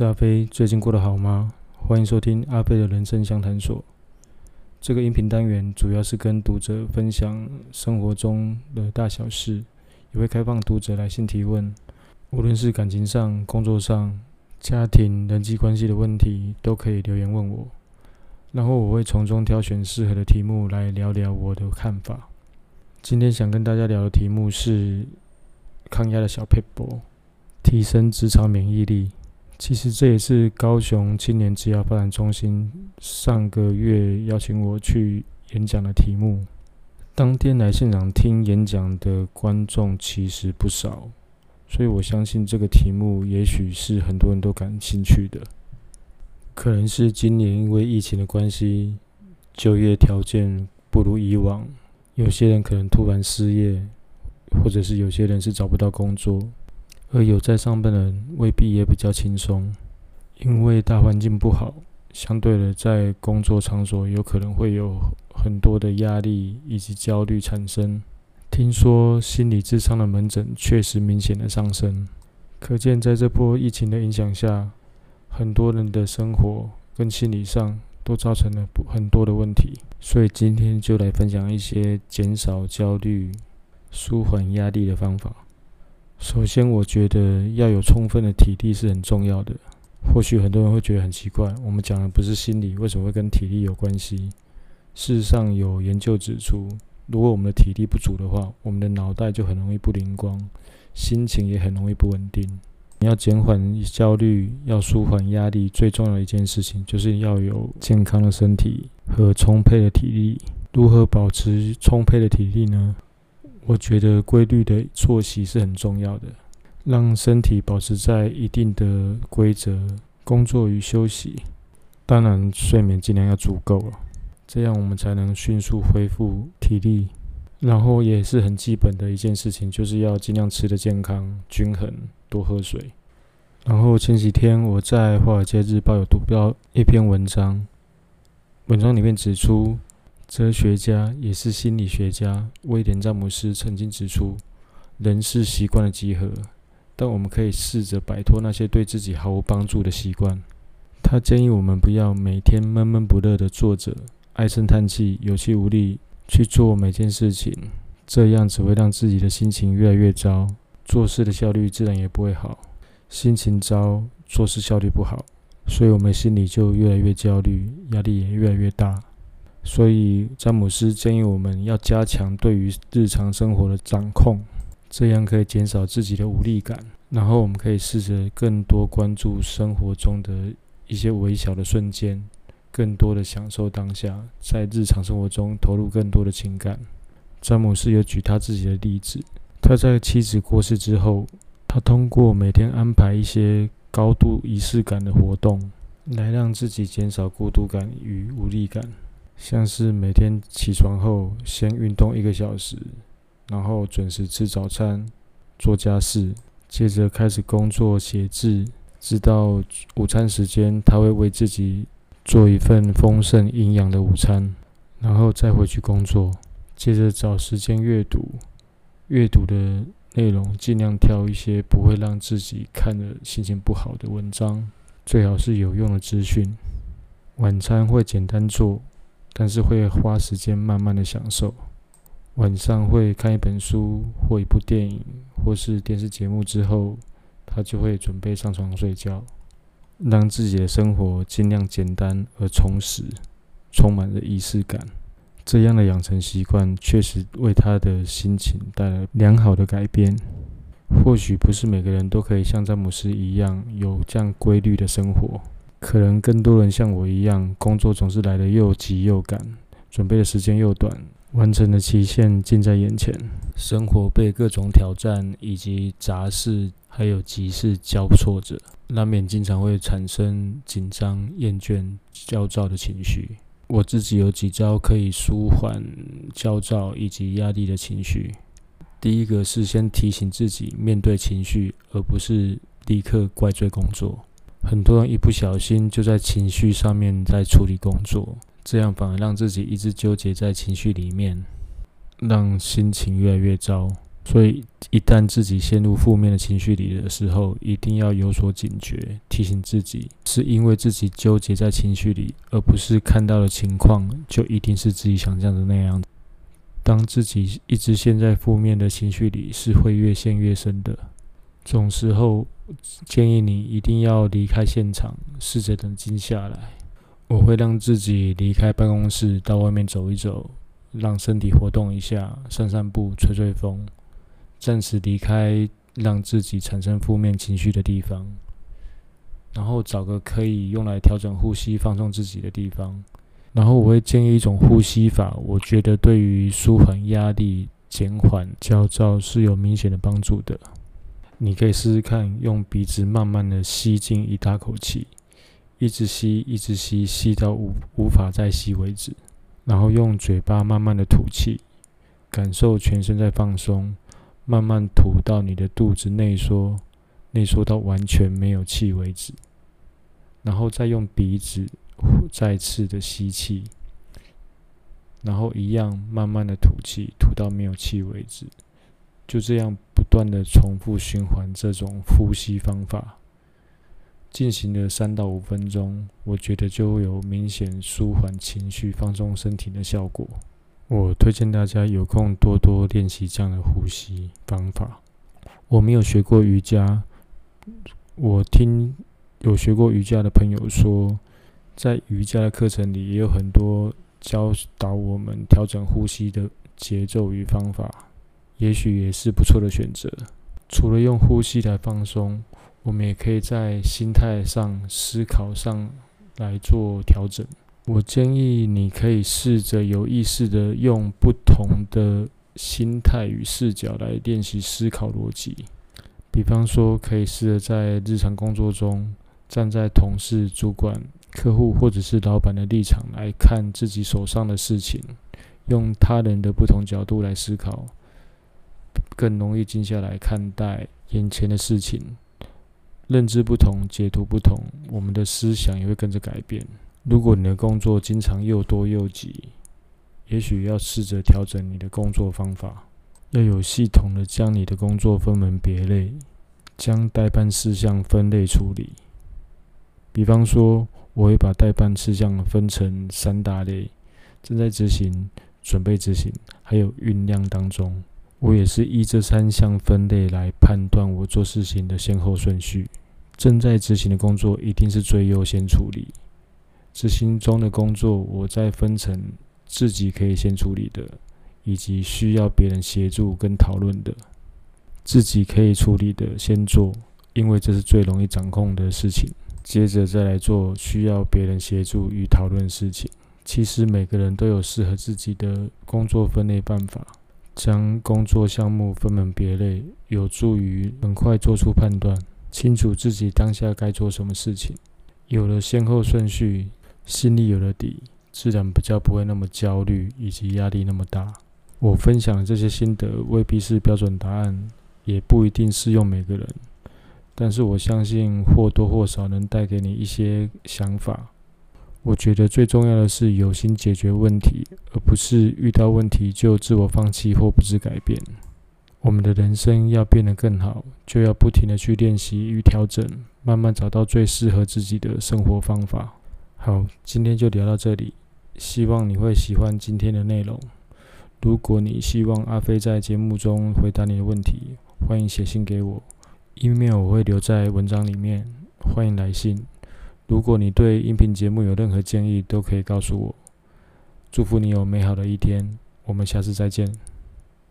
是阿飞，最近过得好吗？欢迎收听阿飞的人生相谈所。这个音频单元主要是跟读者分享生活中的大小事，也会开放读者来信提问，无论是感情上、工作上、家庭、人际关系的问题，都可以留言问我。然后我会从中挑选适合的题目来聊聊我的看法。今天想跟大家聊的题目是抗压的小佩博，提升职场免疫力。其实这也是高雄青年职业发展中心上个月邀请我去演讲的题目。当天来现场听演讲的观众其实不少，所以我相信这个题目也许是很多人都感兴趣的。可能是今年因为疫情的关系，就业条件不如以往，有些人可能突然失业，或者是有些人是找不到工作。而有在上班的人未必也比较轻松，因为大环境不好，相对的在工作场所有可能会有很多的压力以及焦虑产生。听说心理智商的门诊确实明显的上升，可见在这波疫情的影响下，很多人的生活跟心理上都造成了很多的问题。所以今天就来分享一些减少焦虑、舒缓压力的方法。首先，我觉得要有充分的体力是很重要的。或许很多人会觉得很奇怪，我们讲的不是心理，为什么会跟体力有关系？事实上，有研究指出，如果我们的体力不足的话，我们的脑袋就很容易不灵光，心情也很容易不稳定。你要减缓焦虑，要舒缓压力，最重要的一件事情就是要有健康的身体和充沛的体力。如何保持充沛的体力呢？我觉得规律的作息是很重要的，让身体保持在一定的规则，工作与休息，当然睡眠尽量要足够了，这样我们才能迅速恢复体力。然后也是很基本的一件事情，就是要尽量吃的健康、均衡，多喝水。然后前几天我在《华尔街日报》有读到一篇文章，文章里面指出。哲学家也是心理学家威廉·詹姆斯曾经指出，人是习惯的集合，但我们可以试着摆脱那些对自己毫无帮助的习惯。他建议我们不要每天闷闷不乐地坐着，唉声叹气，有气无力去做每件事情，这样只会让自己的心情越来越糟，做事的效率自然也不会好。心情糟，做事效率不好，所以我们心里就越来越焦虑，压力也越来越大。所以，詹姆斯建议我们要加强对于日常生活的掌控，这样可以减少自己的无力感。然后，我们可以试着更多关注生活中的一些微小的瞬间，更多的享受当下，在日常生活中投入更多的情感。詹姆斯有举他自己的例子，他在妻子过世之后，他通过每天安排一些高度仪式感的活动，来让自己减少孤独感与无力感。像是每天起床后先运动一个小时，然后准时吃早餐、做家事，接着开始工作写字，直到午餐时间，他会为自己做一份丰盛营养的午餐，然后再回去工作，接着找时间阅读，阅读的内容尽量挑一些不会让自己看了心情不好的文章，最好是有用的资讯。晚餐会简单做。但是会花时间慢慢的享受，晚上会看一本书或一部电影或是电视节目之后，他就会准备上床睡觉，让自己的生活尽量简单而充实，充满了仪式感。这样的养成习惯确实为他的心情带来良好的改变。或许不是每个人都可以像詹姆斯一样有这样规律的生活。可能更多人像我一样，工作总是来得又急又赶，准备的时间又短，完成的期限近在眼前，生活被各种挑战以及杂事还有急事交错着，难免经常会产生紧张、厌倦、焦躁的情绪。我自己有几招可以舒缓焦躁以及压力的情绪。第一个是先提醒自己面对情绪，而不是立刻怪罪工作。很多人一不小心就在情绪上面在处理工作，这样反而让自己一直纠结在情绪里面，让心情越来越糟。所以，一旦自己陷入负面的情绪里的时候，一定要有所警觉，提醒自己，是因为自己纠结在情绪里，而不是看到的情况就一定是自己想象的那样。当自己一直陷在负面的情绪里，是会越陷越深的。这种时候，建议你一定要离开现场，试着冷静下来。我会让自己离开办公室，到外面走一走，让身体活动一下，散散步，吹吹风。暂时离开让自己产生负面情绪的地方，然后找个可以用来调整呼吸、放松自己的地方。然后我会建议一种呼吸法，我觉得对于舒缓压力、减缓焦躁是有明显的帮助的。你可以试试看，用鼻子慢慢的吸进一大口气，一直吸，一直吸，吸到无无法再吸为止。然后用嘴巴慢慢的吐气，感受全身在放松。慢慢吐到你的肚子内缩，内缩到完全没有气为止，然后再用鼻子再次的吸气，然后一样慢慢的吐气，吐到没有气为止，就这样不断的重复循环这种呼吸方法，进行了三到五分钟，我觉得就会有明显舒缓情绪、放松身体的效果。我推荐大家有空多多练习这样的呼吸方法。我没有学过瑜伽，我听有学过瑜伽的朋友说，在瑜伽的课程里也有很多教导我们调整呼吸的节奏与方法，也许也是不错的选择。除了用呼吸来放松，我们也可以在心态上、思考上来做调整。我建议你可以试着有意识的用不同的心态与视角来练习思考逻辑。比方说，可以试着在日常工作中，站在同事、主管、客户或者是老板的立场来看自己手上的事情，用他人的不同角度来思考，更容易静下来看待眼前的事情。认知不同，解读不同，我们的思想也会跟着改变。如果你的工作经常又多又急，也许要试着调整你的工作方法，要有系统的将你的工作分门别类，将代办事项分类处理。比方说，我会把代办事项分成三大类：正在执行、准备执行，还有酝酿当中。我也是依这三项分类来判断我做事情的先后顺序。正在执行的工作一定是最优先处理。执行中的工作，我再分成自己可以先处理的，以及需要别人协助跟讨论的。自己可以处理的先做，因为这是最容易掌控的事情。接着再来做需要别人协助与讨论事情。其实每个人都有适合自己的工作分类办法，将工作项目分门别类，有助于很快做出判断，清楚自己当下该做什么事情。有了先后顺序。心里有了底，自然比较不会那么焦虑，以及压力那么大。我分享这些心得未必是标准答案，也不一定适用每个人。但是我相信或多或少能带给你一些想法。我觉得最重要的是有心解决问题，不是遇到问题就自我放弃或不知改变。我们的人生要变得更好，就要不停的去练习与调整，慢慢找到最适合自己的生活方法。好，今天就聊到这里，希望你会喜欢今天的内容。如果你希望阿飞在节目中回答你的问题，欢迎写信给我，email 我会留在文章里面，欢迎来信。如果你对音频节目有任何建议，都可以告诉我。祝福你有美好的一天，我们下次再见。